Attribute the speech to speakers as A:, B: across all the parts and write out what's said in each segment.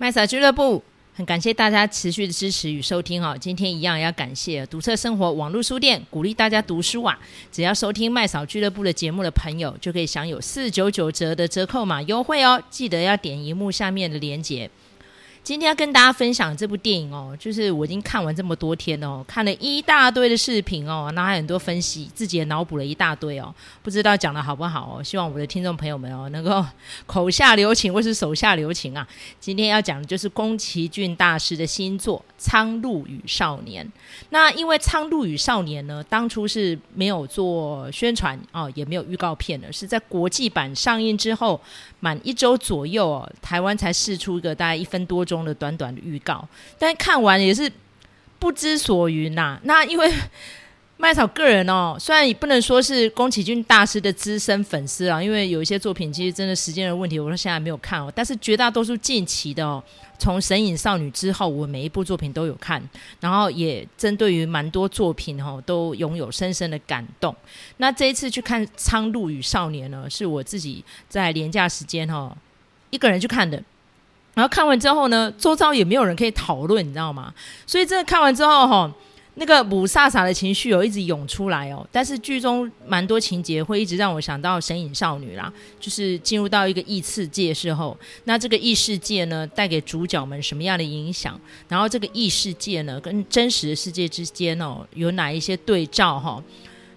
A: 麦嫂俱乐部，很感谢大家持续的支持与收听哦。今天一样要感谢读册生活网络书店，鼓励大家读书啊！只要收听麦嫂俱乐部的节目的朋友，就可以享有四九九折的折扣码优惠哦。记得要点荧幕下面的链接。今天要跟大家分享这部电影哦，就是我已经看完这么多天哦，看了一大堆的视频哦，那还有很多分析，自己也脑补了一大堆哦，不知道讲的好不好哦。希望我的听众朋友们哦，能够口下留情或是手下留情啊。今天要讲的就是宫崎骏大师的新作《苍鹭与少年》。那因为《苍鹭与少年》呢，当初是没有做宣传哦，也没有预告片的，是在国际版上映之后。满一周左右哦，台湾才试出一个大概一分多钟的短短的预告，但看完也是不知所云呐、那因为 麦草个人哦，虽然也不能说是宫崎骏大师的资深粉丝啊，因为有一些作品其实真的时间的问题，我到现在没有看哦。但是绝大多数近期的哦。从《神隐少女》之后，我每一部作品都有看，然后也针对于蛮多作品哦，都拥有深深的感动。那这一次去看《苍鹭与少年》呢，是我自己在连假时间哈一个人去看的。然后看完之后呢，周遭也没有人可以讨论，你知道吗？所以这看完之后哈。那个母萨萨的情绪有一直涌出来哦，但是剧中蛮多情节会一直让我想到神隐少女啦，就是进入到一个异次界之后，那这个异世界呢带给主角们什么样的影响？然后这个异世界呢跟真实的世界之间哦有哪一些对照哈？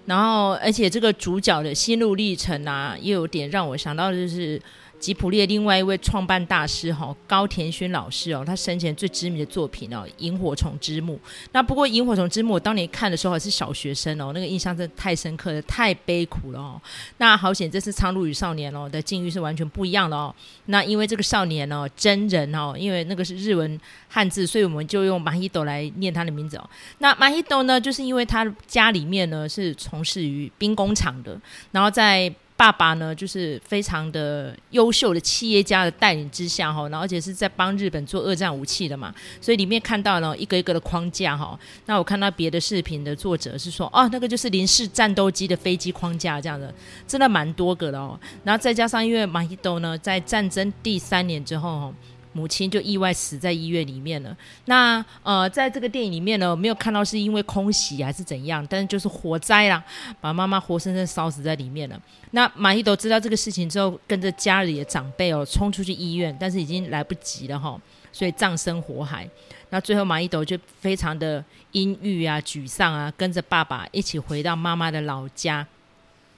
A: 然后而且这个主角的心路历程啊，也有点让我想到就是。吉卜力另外一位创办大师哈高田勋老师哦，他生前最知名的作品哦《萤火虫之墓》。那不过《萤火虫之墓》当年看的时候还是小学生哦，那个印象真的太深刻了，太悲苦了哦。那好险，这次《苍鹭与少年》哦的境遇是完全不一样的哦。那因为这个少年哦真人哦，因为那个是日文汉字，所以我们就用马希斗来念他的名字哦。那马希斗呢，就是因为他家里面呢是从事于兵工厂的，然后在。爸爸呢，就是非常的优秀的企业家的带领之下哈，然后而且是在帮日本做二战武器的嘛，所以里面看到了一个一个的框架哈。那我看到别的视频的作者是说，哦，那个就是零式战斗机的飞机框架这样的，真的蛮多个的哦。然后再加上因为马希斗呢，在战争第三年之后哈。母亲就意外死在医院里面了。那呃，在这个电影里面呢，我没有看到是因为空袭还是怎样，但是就是火灾啦，把妈妈活生生烧死在里面了。那马一斗知道这个事情之后，跟着家里的长辈哦，冲出去医院，但是已经来不及了哈，所以葬身火海。那最后马一斗就非常的阴郁啊、沮丧啊，跟着爸爸一起回到妈妈的老家。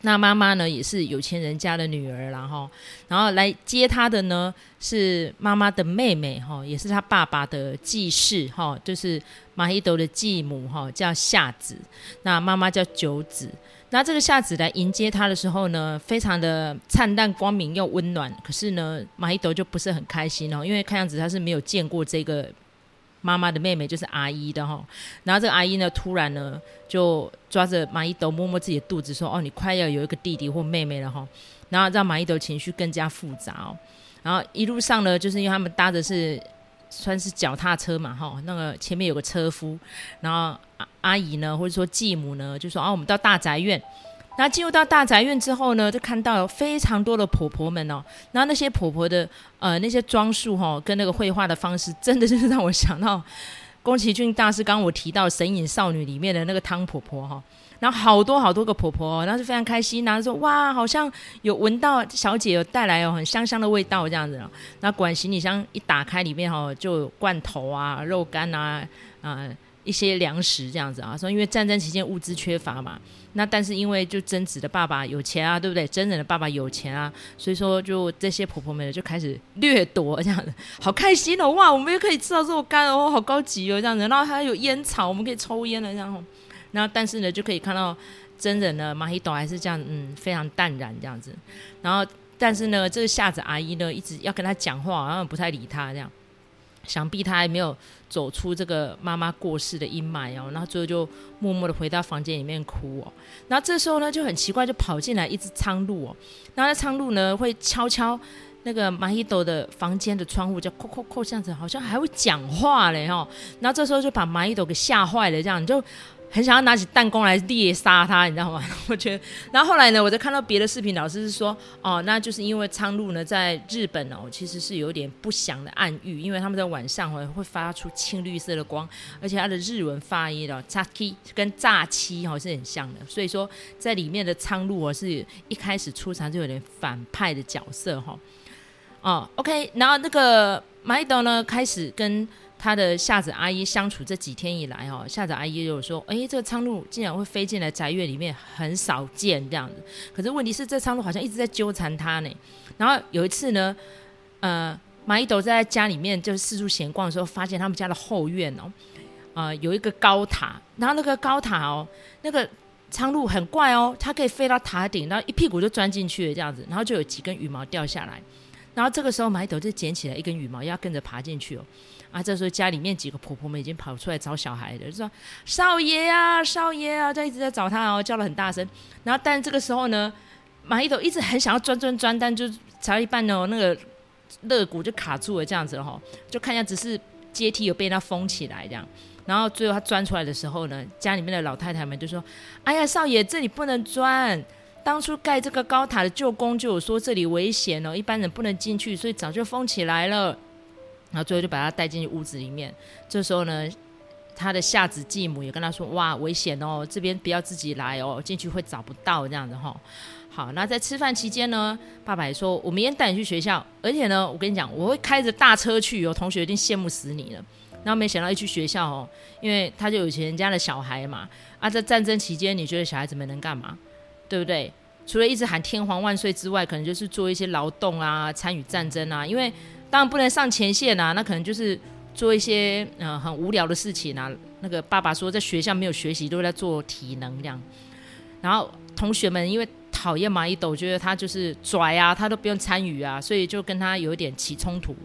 A: 那妈妈呢，也是有钱人家的女儿，然后，然后来接她的呢是妈妈的妹妹，哈，也是她爸爸的继室，哈，就是马希斗的继母，哈，叫夏子。那妈妈叫久子。那这个夏子来迎接她的时候呢，非常的灿烂光明又温暖。可是呢，马希斗就不是很开心哦，因为看样子他是没有见过这个。妈妈的妹妹就是阿姨的哈，然后这个阿姨呢，突然呢就抓着马希斗摸摸自己的肚子，说：“哦，你快要有一个弟弟或妹妹了哈。”然后让马希斗情绪更加复杂哦。然后一路上呢，就是因为他们搭的是算是脚踏车嘛哈，那个前面有个车夫，然后阿阿姨呢或者说继母呢就说：“啊，我们到大宅院。”然后进入到大宅院之后呢，就看到有非常多的婆婆们哦。然后那些婆婆的呃那些装束哈、跟那个绘画的方式，真的就是让我想到宫崎骏大师刚刚我提到《神隐少女》里面的那个汤婆婆哈、然后好多好多个婆婆、哦，然后就非常开心，然后说哇，好像有闻到小姐有带来哦很香香的味道这样子。然后果然行李箱一打开，里面哈、就有罐头啊、肉干啊啊。一些粮食这样子啊，说因为战争期间物资缺乏嘛，那但是因为就贞子的爸爸有钱啊，对不对？真人的爸爸有钱啊，所以说就这些婆婆们就开始掠夺这样子，好开心哦！哇，我们又可以吃到肉干哦，好高级哦这样子，然后还有烟草，我们可以抽烟了这样，然后但是呢就可以看到真人呢马希朵还是这样，嗯，非常淡然这样子，然后但是呢这个夏子阿姨呢一直要跟他讲话，然后不太理他这样。想必他还没有走出这个妈妈过世的阴霾哦，然后最后就默默的回到房间里面哭哦。然后这时候呢就很奇怪，就跑进来一只苍鹭哦。然后那苍鹭呢会敲敲那个蚂蚁斗的房间的窗户，叫叩叩叩这样子，好像还会讲话嘞哈。然后这时候就把蚂蚁斗给吓坏了，这样就很想要拿起弹弓来猎杀他，你知道吗？我觉得，然后后来呢，我就看到别的视频，老师是说，哦，那就是因为苍鹭呢，在日本哦，其实是有点不祥的暗喻，因为他们在晚上会会发出青绿色的光，而且它的日文发音哦，zaki 跟炸漆哦是很像的，所以说在里面的苍鹭哦，是一开始出场就有点反派的角色哈。哦，OK，然后那个马伊斗呢，开始跟。他的夏子阿姨相处这几天以来，哦，夏子阿姨就说：“哎，这个苍鹭竟然会飞进来宅院里面，很少见这样子。可是问题是，这苍鹭好像一直在纠缠他呢。然后有一次呢，呃，马伊斗在家里面就是四处闲逛的时候，发现他们家的后院哦，啊、呃，有一个高塔。然后那个高塔哦，那个苍鹭很怪哦，它可以飞到塔顶，然后一屁股就钻进去了这样子，然后就有几根羽毛掉下来。然后这个时候，马伊斗就捡起来一根羽毛，要跟着爬进去哦。”啊，这时候家里面几个婆婆们已经跑出来找小孩了，就说：“少爷啊，少爷啊！”就一直在找他哦，叫了很大声。然后，但这个时候呢，马一斗一直很想要钻钻钻，但就才一半哦，那个肋骨就卡住了，这样子哈，就看一下只是阶梯有被他封起来这样。然后最后他钻出来的时候呢，家里面的老太太们就说：“哎呀，少爷，这里不能钻。当初盖这个高塔的舅公就有说这里危险哦，一般人不能进去，所以早就封起来了。”然后最后就把他带进去屋子里面。这时候呢，他的下子继母也跟他说：“哇，危险哦，这边不要自己来哦，进去会找不到这样子哈。”好，那在吃饭期间呢，爸爸也说：“我明天带你去学校，而且呢，我跟你讲，我会开着大车去哦，同学一定羡慕死你了。”然后没想到一去学校哦，因为他就有钱人家的小孩嘛。啊，在战争期间，你觉得小孩子们能干嘛？对不对？除了一直喊天皇万岁之外，可能就是做一些劳动啊，参与战争啊，因为。当然不能上前线啊，那可能就是做一些呃很无聊的事情啊。那个爸爸说，在学校没有学习，都在做体能这样。然后同学们因为讨厌马伊斗，觉得他就是拽啊，他都不用参与啊，所以就跟他有一点起冲突。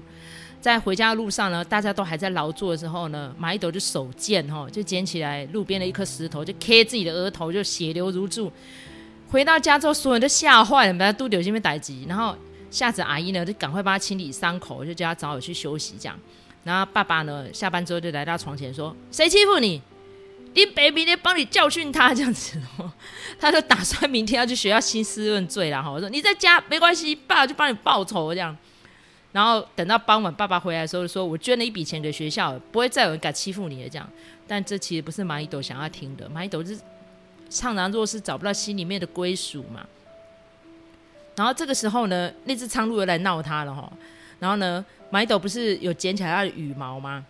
A: 在回家的路上呢，大家都还在劳作的时候呢，马伊斗就手贱哈，就捡起来路边的一颗石头，就 K 自己的额头，就血流如注。回到家之后，所有人都吓坏了，把他肚子有些没逮急，然后。吓着阿姨呢，就赶快帮他清理伤口，就叫他早点去休息这样。然后爸爸呢，下班之后就来到床前说：“谁欺负你？你 baby 得帮你教训他这样子。”他就打算明天要去学校兴师问罪了哈。我说：“你在家没关系，爸爸就帮你报仇这样。”然后等到傍晚爸爸回来的时候说：“我捐了一笔钱给学校，不会再有人敢欺负你了。”这样。但这其实不是马伊斗想要听的，马伊斗是怅然若失，找不到心里面的归属嘛。然后这个时候呢，那只苍鹭又来闹他了哈。然后呢，马伊斗不是有捡起来他的羽毛吗？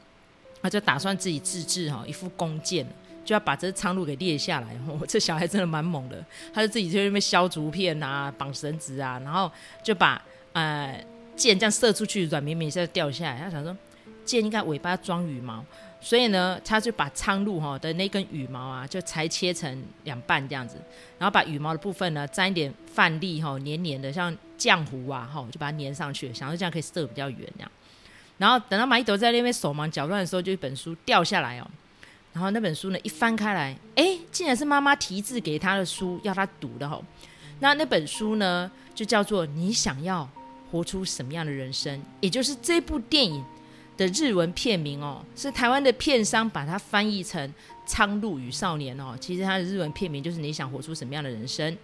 A: 他就打算自己自制哈一副弓箭，就要把这只苍鹭给猎下来。哦，这小孩真的蛮猛的，他就自己在那边削竹片啊，绑绳子啊，然后就把呃箭这样射出去，软绵绵一下就掉下来。他想说，箭应该尾巴装羽毛。所以呢，他就把苍鹭哈的那根羽毛啊，就裁切成两半这样子，然后把羽毛的部分呢沾一点饭粒哈，黏黏的像浆糊啊哈，就把它粘上去，想说这样可以射比较远这样。然后等到马伊斗在那边手忙脚乱的时候，就一本书掉下来哦。然后那本书呢一翻开来，哎，竟然是妈妈提字给他的书，要他读的哈。那那本书呢就叫做《你想要活出什么样的人生》，也就是这部电影。的日文片名哦，是台湾的片商把它翻译成《苍鹭与少年》哦，其实它的日文片名就是你想活出什么样的人生。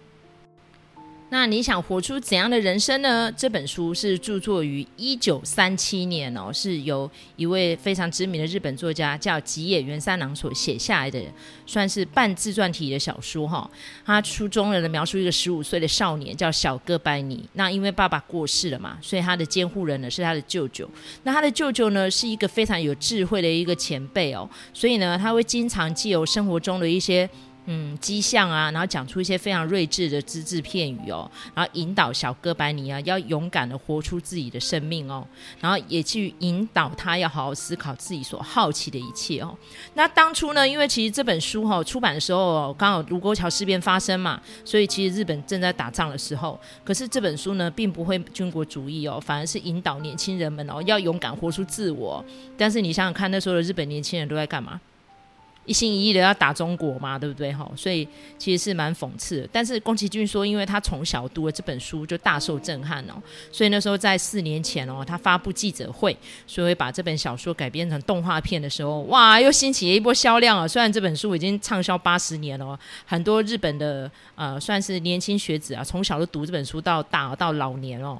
A: 那你想活出怎样的人生呢？这本书是著作于一九三七年哦，是由一位非常知名的日本作家叫吉野源三郎所写下来的，算是半自传体的小说哈。他书中呢描述一个十五岁的少年叫小哥白尼，那因为爸爸过世了嘛，所以他的监护人呢是他的舅舅。那他的舅舅呢是一个非常有智慧的一个前辈哦，所以呢他会经常借由生活中的一些。嗯，迹象啊，然后讲出一些非常睿智的只字片语哦，然后引导小哥白尼啊，要勇敢的活出自己的生命哦，然后也去引导他要好好思考自己所好奇的一切哦。那当初呢，因为其实这本书哈、哦、出版的时候、哦，刚好卢沟桥事变发生嘛，所以其实日本正在打仗的时候，可是这本书呢，并不会军国主义哦，反而是引导年轻人们哦，要勇敢活出自我。但是你想想看，那时候的日本年轻人都在干嘛？一心一意的要打中国嘛，对不对？哈，所以其实是蛮讽刺。但是宫崎骏说，因为他从小读了这本书，就大受震撼哦，所以那时候在四年前哦，他发布记者会，所以把这本小说改编成动画片的时候，哇，又兴起了一波销量啊！虽然这本书已经畅销八十年了，很多日本的呃，算是年轻学子啊，从小都读这本书到大到老年哦，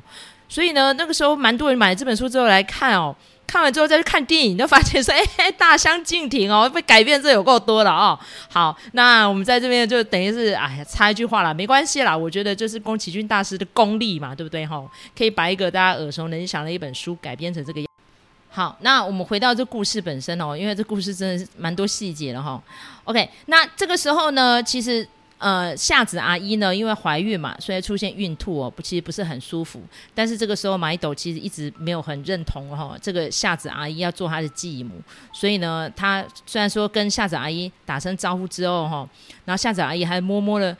A: 所以呢，那个时候蛮多人买了这本书之后来看哦。看完之后再去看电影，就发现说，哎，大相径庭哦，被改变这有够多了哦。好，那我们在这边就等于是，哎呀，插一句话啦，没关系啦。我觉得就是宫崎骏大师的功力嘛，对不对哈？可以把一个大家耳熟能详的一本书改编成这个样。好，那我们回到这故事本身哦，因为这故事真的是蛮多细节的哈。OK，那这个时候呢，其实。呃，夏子阿姨呢，因为怀孕嘛，所以出现孕吐哦，不，其实不是很舒服。但是这个时候，麻衣斗其实一直没有很认同哈、哦，这个夏子阿姨要做她的继母。所以呢，她虽然说跟夏子阿姨打声招呼之后哈、然后夏子阿姨还摸摸了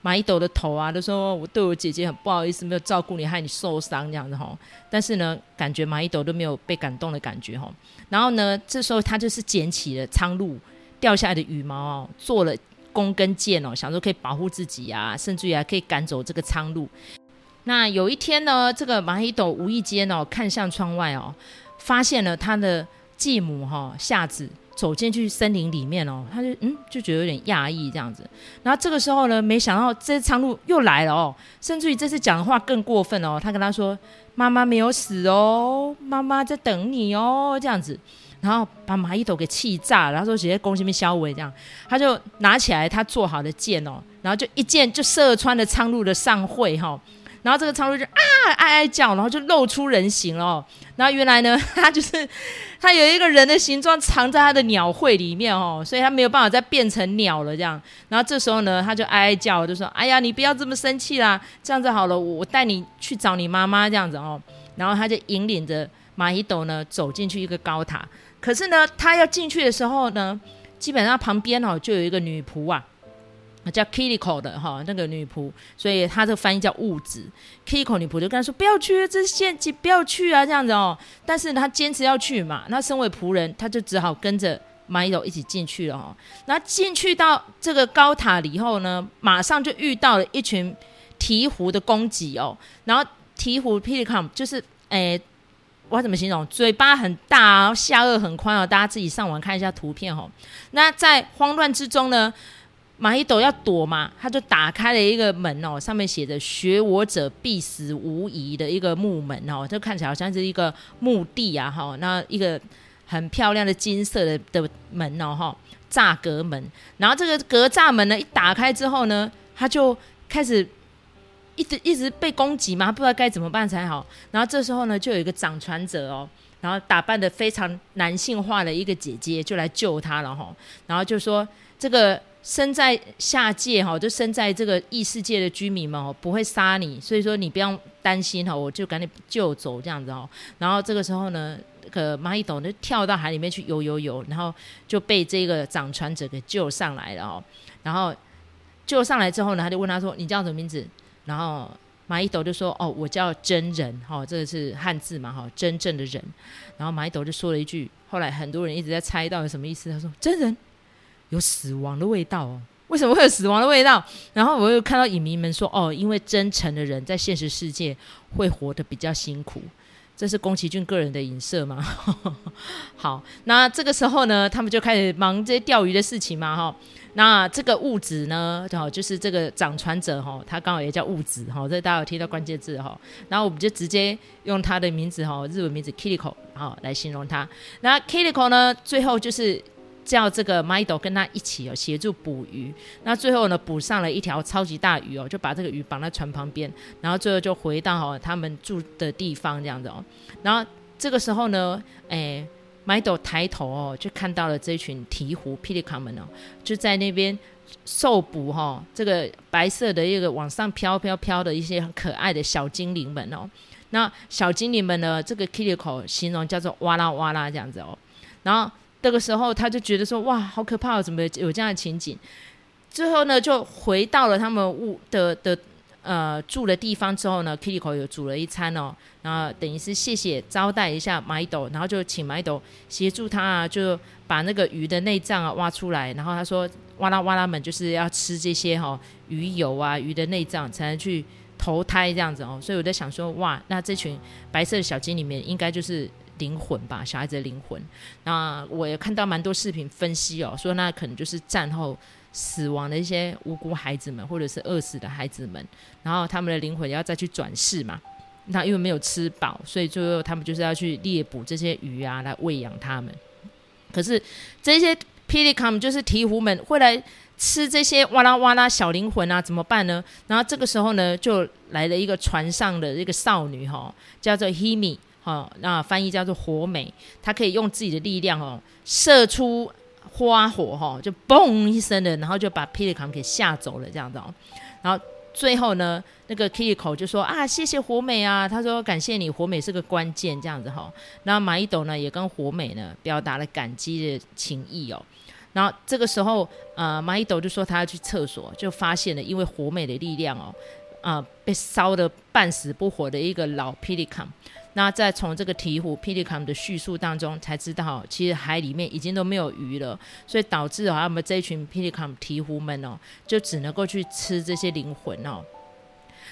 A: 麻衣斗的头啊，都说我对我姐姐很不好意思，没有照顾你，害你受伤这样子哈、但是呢，感觉麻衣斗都没有被感动的感觉哈、然后呢，这时候她就是捡起了苍鹭掉下来的羽毛哦，做了。弓跟箭哦，想说可以保护自己啊，甚至于还可以赶走这个苍鹭。那有一天呢，这个麻衣斗无意间哦，看向窗外哦，发现了他的继母哈、哦、夏子走进去森林里面哦，他就嗯就觉得有点讶异这样子。然后这个时候呢，没想到这苍鹭又来了哦，甚至于这次讲的话更过分哦，他跟他说：“妈妈没有死哦，妈妈在等你哦。”这样子。然后把麻衣斗给气炸，然后说直接攻击面销毁这样，他就拿起来他做好的箭哦，然后就一箭就射穿了苍鹭的上喙哈，然后这个苍鹭就啊哀哀叫，然后就露出人形了哦，然后原来呢，他就是他有一个人的形状藏在他的鸟喙里面哦，所以他没有办法再变成鸟了这样，然后这时候呢，他就哀哀叫，就说哎呀你不要这么生气啦，这样子好了，我带你去找你妈妈这样子哦，然后他就引领着麻衣斗呢走进去一个高塔。可是呢，他要进去的时候呢，基本上旁边哦就有一个女仆啊，叫 Kiriko 的哈、那个女仆，所以他这个翻译叫物质。Kiriko 女仆就跟他说：“不要去，这是陷阱，不要去啊！”这样子哦。但是他坚持要去嘛，那身为仆人，他就只好跟着麻衣斗一起进去了哦。那进去到这个高塔里后呢，马上就遇到了一群鹈鹕的攻击哦。然后鹈鹕 Pelican 就是诶。我怎么形容？嘴巴很大，下颚很宽哦。大家自己上网看一下图片哦。那在慌乱之中呢，麻衣斗要躲嘛，他就打开了一个门哦，上面写着“学我者必死无疑”的一个木门哦，就看起来好像是一个墓地啊哈。那一个很漂亮的金色的的门哦哈，栅格门。然后这个格栅门呢，一打开之后呢，他就开始。一直一直被攻击嘛，不知道该怎么办才好。然后这时候呢，就有一个掌传者哦，然后打扮的非常男性化的一个姐姐就来救他了哈。然后就说这个身在下界哈，就身在这个异世界的居民们哦，不会杀你，所以说你不用担心哈，我就赶紧救走这样子哦。然后这个时候呢，个蚂蚁斗就跳到海里面去游游游，然后就被这个掌传者给救上来了哦。然后救上来之后呢，他就问他说：“你叫什么名字？”然后马一斗就说：“哦，我叫真人，哈、哦，这个是汉字嘛，哈、哦，真正的人。”然后马一斗就说了一句，后来很多人一直在猜到底什么意思。他说：“真人有死亡的味道哦，为什么会有死亡的味道？”然后我又看到影迷们说：“哦，因为真诚的人在现实世界会活得比较辛苦。”这是宫崎骏个人的影射吗？好，那这个时候呢，他们就开始忙这些钓鱼的事情嘛，哈。那这个物子呢，哦，就是这个掌传者哈，他刚好也叫物子哈，这大家有听到关键字哈。然后我们就直接用他的名字哈，日文名字 Kiriko 好来形容他。那 Kiriko 呢，最后就是叫这个 Mido 跟他一起哦协助捕鱼。那最后呢，捕上了一条超级大鱼哦，就把这个鱼绑在船旁边，然后最后就回到哈他们住的地方这样子哦。然后这个时候呢，哎。麦斗抬头哦，就看到了这群鹈鹕霹雳卡们哦，就在那边受捕哈、哦。这个白色的一个往上飘飘飘的一些很可爱的小精灵们哦。那小精灵们呢，这个鹈鹕口形容叫做哇啦哇啦这样子哦。然后这个时候他就觉得说哇，好可怕，哦怎么有这样的情景？最后呢，就回到了他们屋的的呃住的地方之后呢，Kiriko 有煮了一餐哦，然后等于是谢谢招待一下 m i d o，然后就请 m i d o 协助他啊，就把那个鱼的内脏啊挖出来，然后他说哇啦哇啦们就是要吃这些哈、哦、鱼油啊鱼的内脏才能去投胎这样子哦，所以我在想说哇，那这群白色的小精里面应该就是。灵魂吧，小孩子的灵魂。那我也看到蛮多视频分析哦，说那可能就是战后死亡的一些无辜孩子们，或者是饿死的孩子们，然后他们的灵魂要再去转世嘛。那因为没有吃饱，所以最后他们就是要去猎捕这些鱼啊，来喂养他们。可是这些霹雳卡姆就是鹈鹕们会来吃这些哇啦哇啦小灵魂啊，怎么办呢？然后这个时候呢，就来了一个船上的一个少女哈、叫做 Himi。哦，那翻译叫做火美，她可以用自己的力量哦，射出花火哈、就嘣一声的，然后就把霹雳卡姆给吓走了这样子哦。然后最后呢，那个 Kiko 就说啊，谢谢火美啊，他说感谢你，火美是个关键这样子哈、然后马伊斗呢也跟火美呢表达了感激的情谊哦。然后这个时候，呃，马伊斗就说他要去厕所，就发现了因为火美的力量哦，啊、被烧得半死不活的一个老霹雳卡。那再从这个鹈鹕霹雳卡的叙述当中才知道，其实海里面已经都没有鱼了，所以导致啊，我们这一群霹雳卡姆鵜鹕们哦，就只能够去吃这些灵魂哦。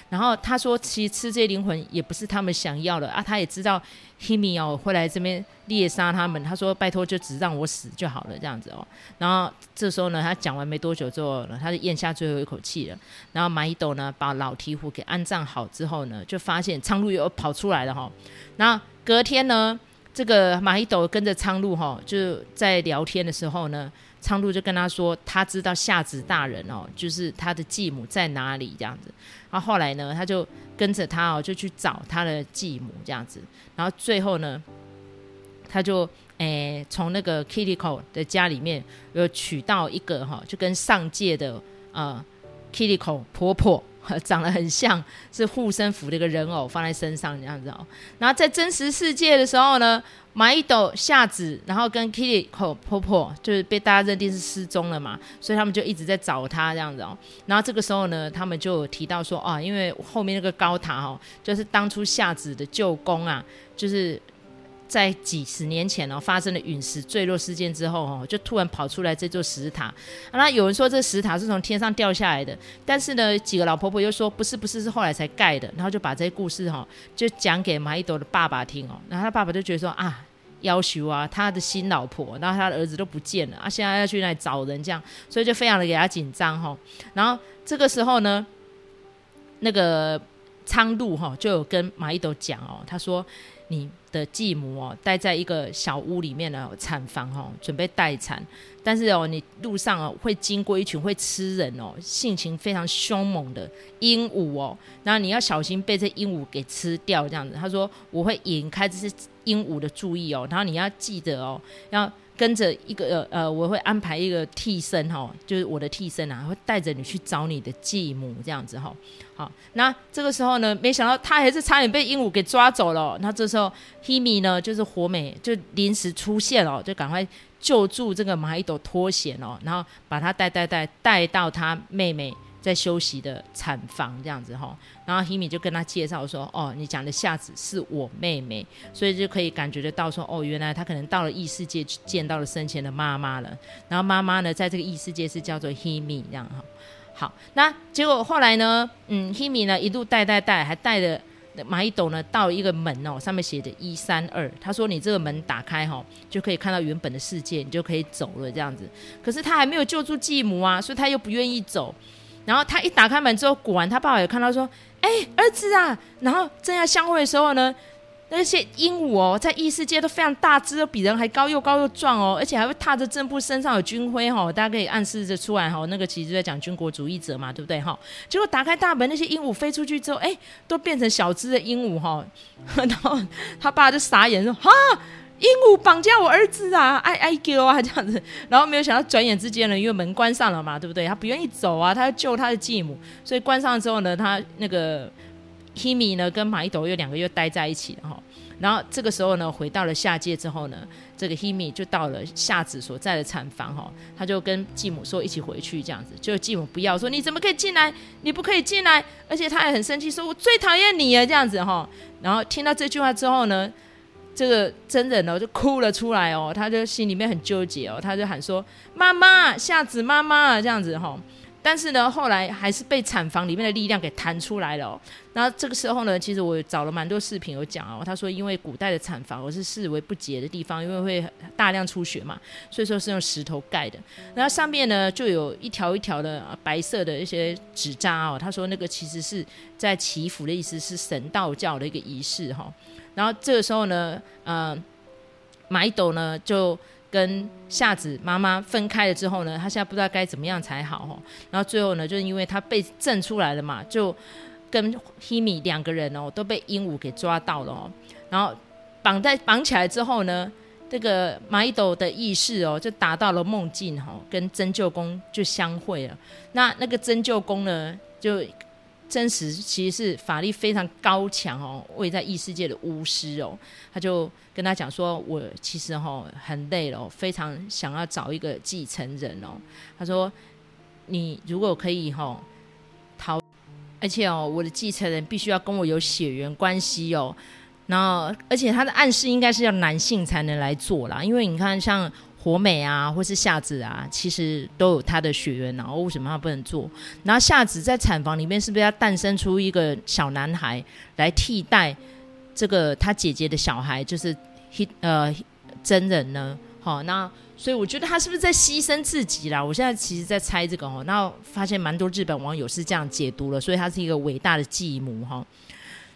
A: 然后他说，其实吃这些灵魂也不是他们想要的啊。他也知道 Himi 哦会来这边猎杀他们。他说：“拜托，就只让我死就好了，这样子哦。”然后这时候呢，他讲完没多久之后呢，他就咽下最后一口气了。然后马伊斗呢，把老鵜鹕给安葬好之后呢，就发现苍鹭又跑出来了哈。然后隔天呢，这个马伊斗跟着苍鹭哈，就在聊天的时候呢。昌路就跟他说，他知道夏子大人哦，就是他的继母在哪里这样子。然后后来呢，他就跟着他哦，就去找他的继母这样子。然后最后呢，他就诶从那个 Kitiko 的家里面有娶到一个哈，就跟上界的呃 Kitiko 婆婆。长得很像是护身符的一个人偶放在身上这样子哦，然后在真实世界的时候呢，马伊斗夏子，然后跟 Kiriko 婆婆就是被大家认定是失踪了嘛，所以他们就一直在找他这样子哦。然后这个时候呢，他们就提到说啊，因为后面那个高塔哦，就是当初夏子的舅公啊，就是。在几十年前哦，发生了陨石坠落事件之后哦，就突然跑出来这座石塔。那有人说这石塔是从天上掉下来的，但是呢，几个老婆婆又说不是，不是，是后来才盖的。然后就把这些故事哈，就讲给马伊斗的爸爸听哦。然后他爸爸就觉得说啊，要求啊，他的新老婆，然后他的儿子都不见了啊，现在要去那里找人，这样，所以就非常的给他紧张哈。然后这个时候呢，那个苍鹭哈就有跟马伊斗讲哦，他说。你的继母哦，待在一个小屋里面的产房哦，准备待产。但是哦，你路上哦会经过一群会吃人哦，性情非常凶猛的鹦鹉哦，然后你要小心被这鹦鹉给吃掉这样子。他说我会引开这些鹦鹉的注意哦，然后你要记得哦，要。跟着一个呃呃，我会安排一个替身哈，就是我的替身啊，会带着你去找你的继母这样子哈。好，那这个时候呢，没想到他还是差点被鹦鹉给抓走了。那这时候 Himi 呢，就是火美就临时出现了，就赶快救助这个马伊斗脱险哦，然后把他带带带带到他妹妹。在休息的产房这样子哈，然后 Himi 就跟他介绍说：“哦，你讲的夏子是我妹妹，所以就可以感觉得到说，哦，原来他可能到了异世界去见到了生前的妈妈了。然后妈妈呢，在这个异世界是叫做 Himi 这样哈。好，那结果后来呢，嗯，Himi 呢一路带带带，还带着马一斗呢到一个门哦，上面写着一三二。他说你这个门打开哈，就可以看到原本的世界，你就可以走了这样子。可是他还没有救助继母啊，所以他又不愿意走。”然后他一打开门之后，果然他爸爸也看到说：“哎，儿子啊！”然后正要相会的时候呢，那些鹦鹉哦，在异世界都非常大只，比人还高，又高又壮哦，而且还会踏着正步，身上有军徽哈、哦，大家可以暗示着出来哈、哦，那个其实就在讲军国主义者嘛，对不对哈、哦？结果打开大门，那些鹦鹉飞出去之后，哎，都变成小只的鹦鹉哈、然后他爸就傻眼说：“哈！”鹦鹉绑架我儿子啊，爱爱狗啊 这样子，然后没有想到转眼之间呢，因为门关上了嘛，对不对？他不愿意走啊，他要救他的继母，所以关上之后呢，他那个 Himi 呢跟马伊斗又两个又待在一起了哈。然后这个时候呢，回到了下界之后呢，这个 Himi 就到了夏子所在的产房哈，他就跟继母说一起回去这样子，就继母不要说你怎么可以进来，你不可以进来，而且他还很生气说，我最讨厌你啊这样子哈。然后听到这句话之后呢，这个真人呢就哭了出来哦，他就心里面很纠结哦，他就喊说妈妈，夏子妈妈这样子哈。但是呢，后来还是被产房里面的力量给弹出来了哦。那这个时候呢，其实我找了蛮多视频有讲哦。他说，因为古代的产房我是视为不洁的地方，因为会大量出血嘛，所以说是用石头盖的。然后上面呢就有一条一条的白色的一些纸扎哦。他说那个其实是在祈福的意思，是神道教的一个仪式哈。然后这个时候呢，呃，马伊斗呢就。跟夏子妈妈分开了之后呢，他现在不知道该怎么样才好哦。然后最后呢，就是因为他被震出来了嘛，就跟 Himi 两个人哦都被鹦鹉给抓到了哦。然后绑在绑起来之后呢，这个马伊斗的意识哦就达到了梦境哈，跟真旧宫就相会了。那那个真旧宫呢，就真实其实是法力非常高强哦，位在异世界的巫师哦，他就。跟他讲说，我其实哈很累了，非常想要找一个继承人哦。他说，你如果可以哈逃，而且哦，我的继承人必须要跟我有血缘关系哦。然后，而且他的暗示应该是要男性才能来做啦，因为你看像火美啊，或是夏子啊，其实都有他的血缘，然后为什么他不能做？然后夏子在产房里面是不是要诞生出一个小男孩来替代？这个他姐姐的小孩就是呃真人呢，好，那所以我觉得他是不是在牺牲自己啦？我现在其实在猜这个哦，那发现蛮多日本网友是这样解读了，所以他是一个伟大的继母哈。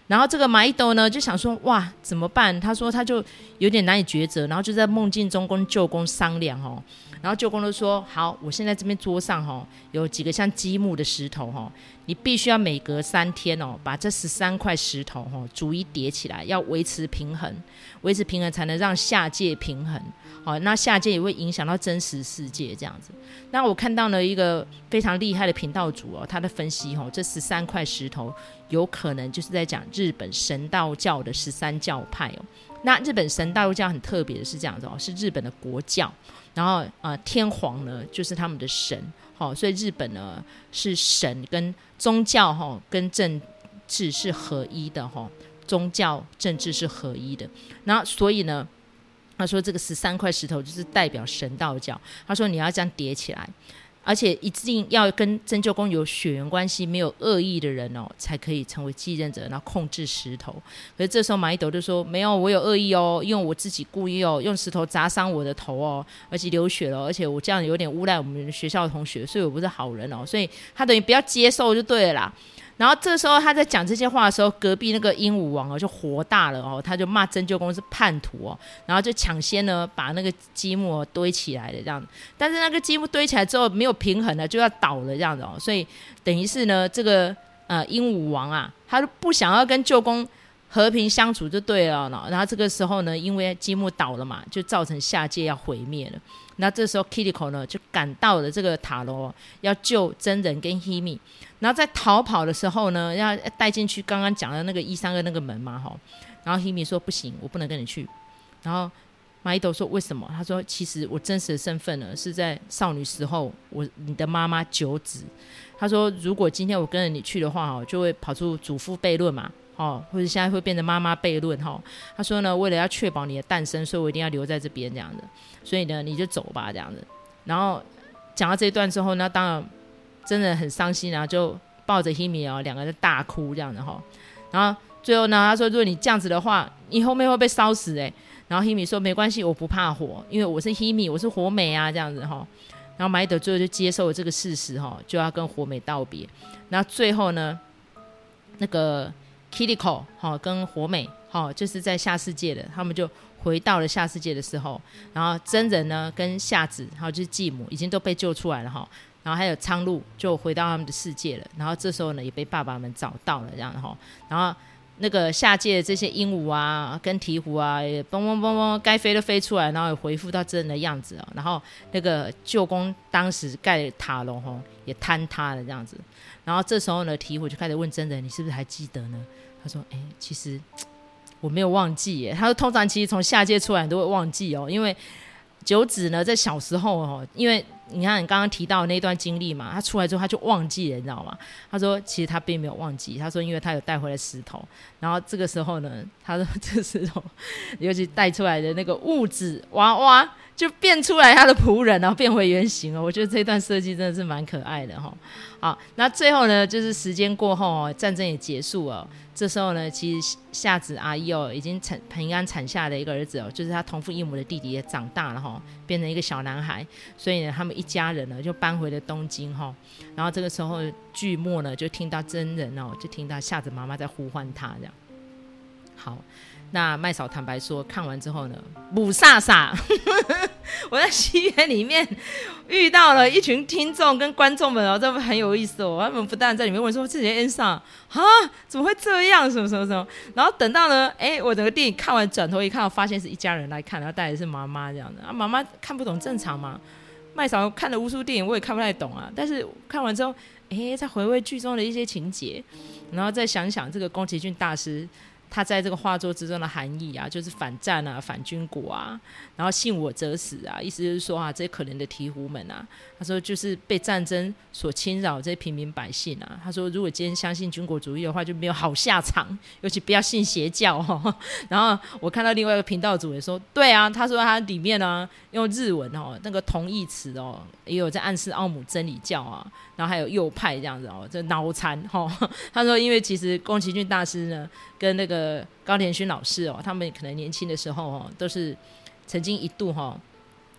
A: 然后这个马伊斗呢就想说哇怎么办？他说他就有点难以抉择，然后就在梦境中跟舅公商量哦。然后舅公就说：“好，我现在这边桌上哈有几个像积木的石头哈，你必须要每隔三天哦，把这十三块石头哈逐一叠起来，要维持平衡，维持平衡才能让下界平衡。好，那下界也会影响到真实世界这样子。那我看到了一个非常厉害的频道主哦，他的分析哈，这十三块石头有可能就是在讲日本神道教的十三教派哦。那日本神道教很特别的是这样子哦，是日本的国教。”然后、呃，天皇呢就是他们的神，好、所以日本呢是神跟宗教哈、跟政治是合一的哈、宗教政治是合一的。然后所以呢，他说这个十三块石头就是代表神道教，他说你要这样叠起来。而且一定要跟真旧宫有血缘关系、没有恶意的人哦，才可以成为继任者，然后控制石头。可是这时候马伊斗就说：“没有，我有恶意哦，因为我自己故意哦，用石头砸伤我的头哦，而且流血了，而且我这样有点诬赖我们学校的同学，所以我不是好人哦，所以他等于不要接受就对了啦。”然后这时候他在讲这些话的时候，隔壁那个鹦鹉王哦就火大了哦，他就骂针灸公是叛徒哦，然后就抢先呢把那个积木堆起来了这样，但是那个积木堆起来之后没有平衡了，就要倒了这样子哦，所以等于是呢这个呃鹦鹉王啊，他就不想要跟舅公和平相处就对了，然后这个时候呢，因为积木倒了嘛，就造成下界要毁灭了。那这时候 Kitiko 呢就赶到了这个塔楼，要救真人跟 Himi。然后在逃跑的时候呢，要带进去刚刚讲的那个一三二那个门嘛，哈。然后 Himi 说不行，我不能跟你去。然后马伊斗说为什么？他说其实我真实的身份呢是在少女时候，我你的妈妈九子。他说如果今天我跟着你去的话，哈，就会跑出祖父悖论嘛。哦，或者现在会变成妈妈悖论哈。他说呢，为了要确保你的诞生，所以我一定要留在这边这样子。所以呢，你就走吧这样子。然后讲到这一段之后，那当然真的很伤心，然后就抱着 Himi 哦，两个人大哭这样子哈。然后最后呢，他说，如果你这样子的话，你后面会被烧死哎。然后 Himi 说没关系，我不怕火，因为我是 Himi，我是火美啊这样子哈。然后马伊斗最后就接受了这个事实哈，就要跟火美道别。那最后呢，那个。Kiriko 哈跟火美哈就是在下世界的，他们就回到了下世界的时候，然后真人呢跟夏子还有就是继母已经都被救出来了哈，然后还有苍鹭就回到他们的世界了，然后这时候呢也被爸爸们找到了这样哈，然后那个下界的这些鹦鹉啊跟鹈鹕啊也嘣嘣嘣嘣该飞都飞出来，然后也恢复到真人的样子哦，然后那个旧宫当时盖塔楼哈也坍塌了这样子，然后这时候呢提我就开始问真人，你是不是还记得呢？他说：“哎、其实我没有忘记耶。他说通常其实从下界出来都会忘记哦，因为九子呢在小时候哦，因为你看你刚刚提到那段经历嘛，他出来之后他就忘记了，你知道吗？他说其实他并没有忘记，他说因为他有带回来石头，然后这个时候呢，他说 这石头尤其带出来的那个物质娃娃。就变出来他的仆人，然后变回原形了。我觉得这段设计真的是蛮可爱的哈。好，那最后呢，就是时间过后哦，战争也结束了。这时候呢，其实夏子阿姨哦，已经产平安产下的一个儿子哦，就是他同父异母的弟弟也长大了哈，变成一个小男孩。所以呢，他们一家人呢就搬回了东京哈。然后这个时候剧末呢，就听到真人哦，就听到夏子妈妈在呼唤他这样。好。那麦嫂坦白说，看完之后呢，母煞煞，我在戏院里面遇到了一群听众跟观众们哦，这很有意思哦。他们不但在里面问说：“自己恩上啊，怎么会这样？什么什么什么？”然后等到呢，哎，我整个电影看完，转头一看，我发现是一家人来看，然后带的是妈妈这样的啊。妈妈看不懂正常吗？麦嫂看了无数电影，我也看不太懂啊。但是看完之后，哎，再回味剧中的一些情节，然后再想想这个宫崎骏大师。他在这个画作之中的含义啊，就是反战啊，反军国啊，然后信我者死啊，意思就是说啊，这些可怜的鹈鹕们啊，他说就是被战争所侵扰这些平民百姓啊，他说如果今天相信军国主义的话，就没有好下场，尤其不要信邪教哦。然后我看到另外一个频道主也说，对啊，他说他里面呢用日文哦，那个同义词哦，也有在暗示奥姆真理教啊，然后还有右派这样子哦，这脑残哈。他说因为其实宫崎骏大师呢。跟那个高田勋老师哦，他们可能年轻的时候哦，都是曾经一度哈，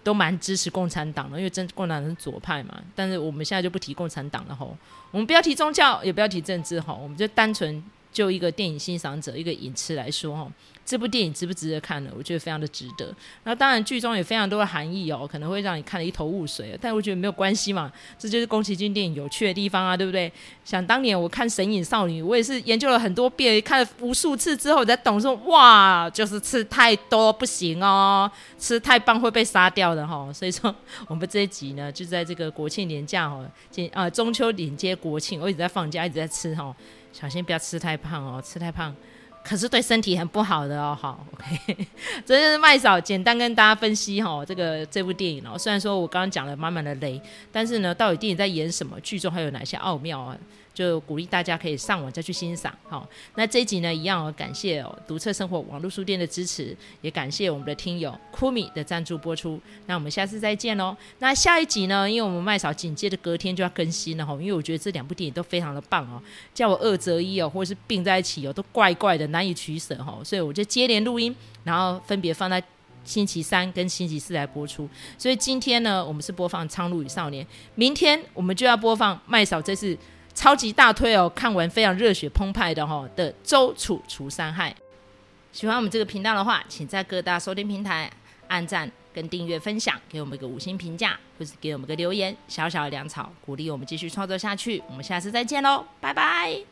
A: 都蛮支持共产党的，因为真共产党是左派嘛。但是我们现在就不提共产党了哈，我们不要提宗教，也不要提政治哈，我们就单纯就一个电影欣赏者、一个影痴来说哈。这部电影值不值得看呢？我觉得非常的值得。那当然，剧中有非常多的含义哦，可能会让你看得一头雾水。但我觉得没有关系嘛，这就是宫崎骏电影有趣的地方啊，对不对？想当年我看《神隐少女》，我也是研究了很多遍，看了无数次之后才懂说，哇，就是吃太多不行哦，吃太棒会被杀掉的哈、所以说，我们这一集呢，就在这个国庆连假哦，今啊中秋连接国庆，我一直在放假，一直在吃哈、哦，小心不要吃太胖哦，吃太胖。可是对身体很不好的哦，好，OK，这是麦嫂简单跟大家分析哈、哦，这个这部电影哦，虽然说我刚刚讲了满满的雷，但是呢，到底电影在演什么，剧中还有哪些奥妙啊？就鼓励大家可以上网再去欣赏。好，那这一集呢，一样哦，感谢哦独特生活网络书店的支持，也感谢我们的听友 Kumi 的赞助播出。那我们下次再见喽。那下一集呢，因为我们麦嫂紧接着隔天就要更新了哈，因为我觉得这两部电影都非常的棒哦，叫我二择一哦，或者是并在一起哦，都怪怪的，难以取舍哈，所以我就接连录音，然后分别放在星期三跟星期四来播出。所以今天呢，我们是播放《苍鹭与少年》，明天我们就要播放麦嫂这次。超级大推哦！看完非常热血澎湃的哈的《周楚除三害》。喜欢我们这个频道的话，请在各大收听平台按赞跟订阅、分享，给我们一个五星评价，或是给我们个留言，小小的粮草，鼓励我们继续创作下去。我们下次再见喽，拜拜。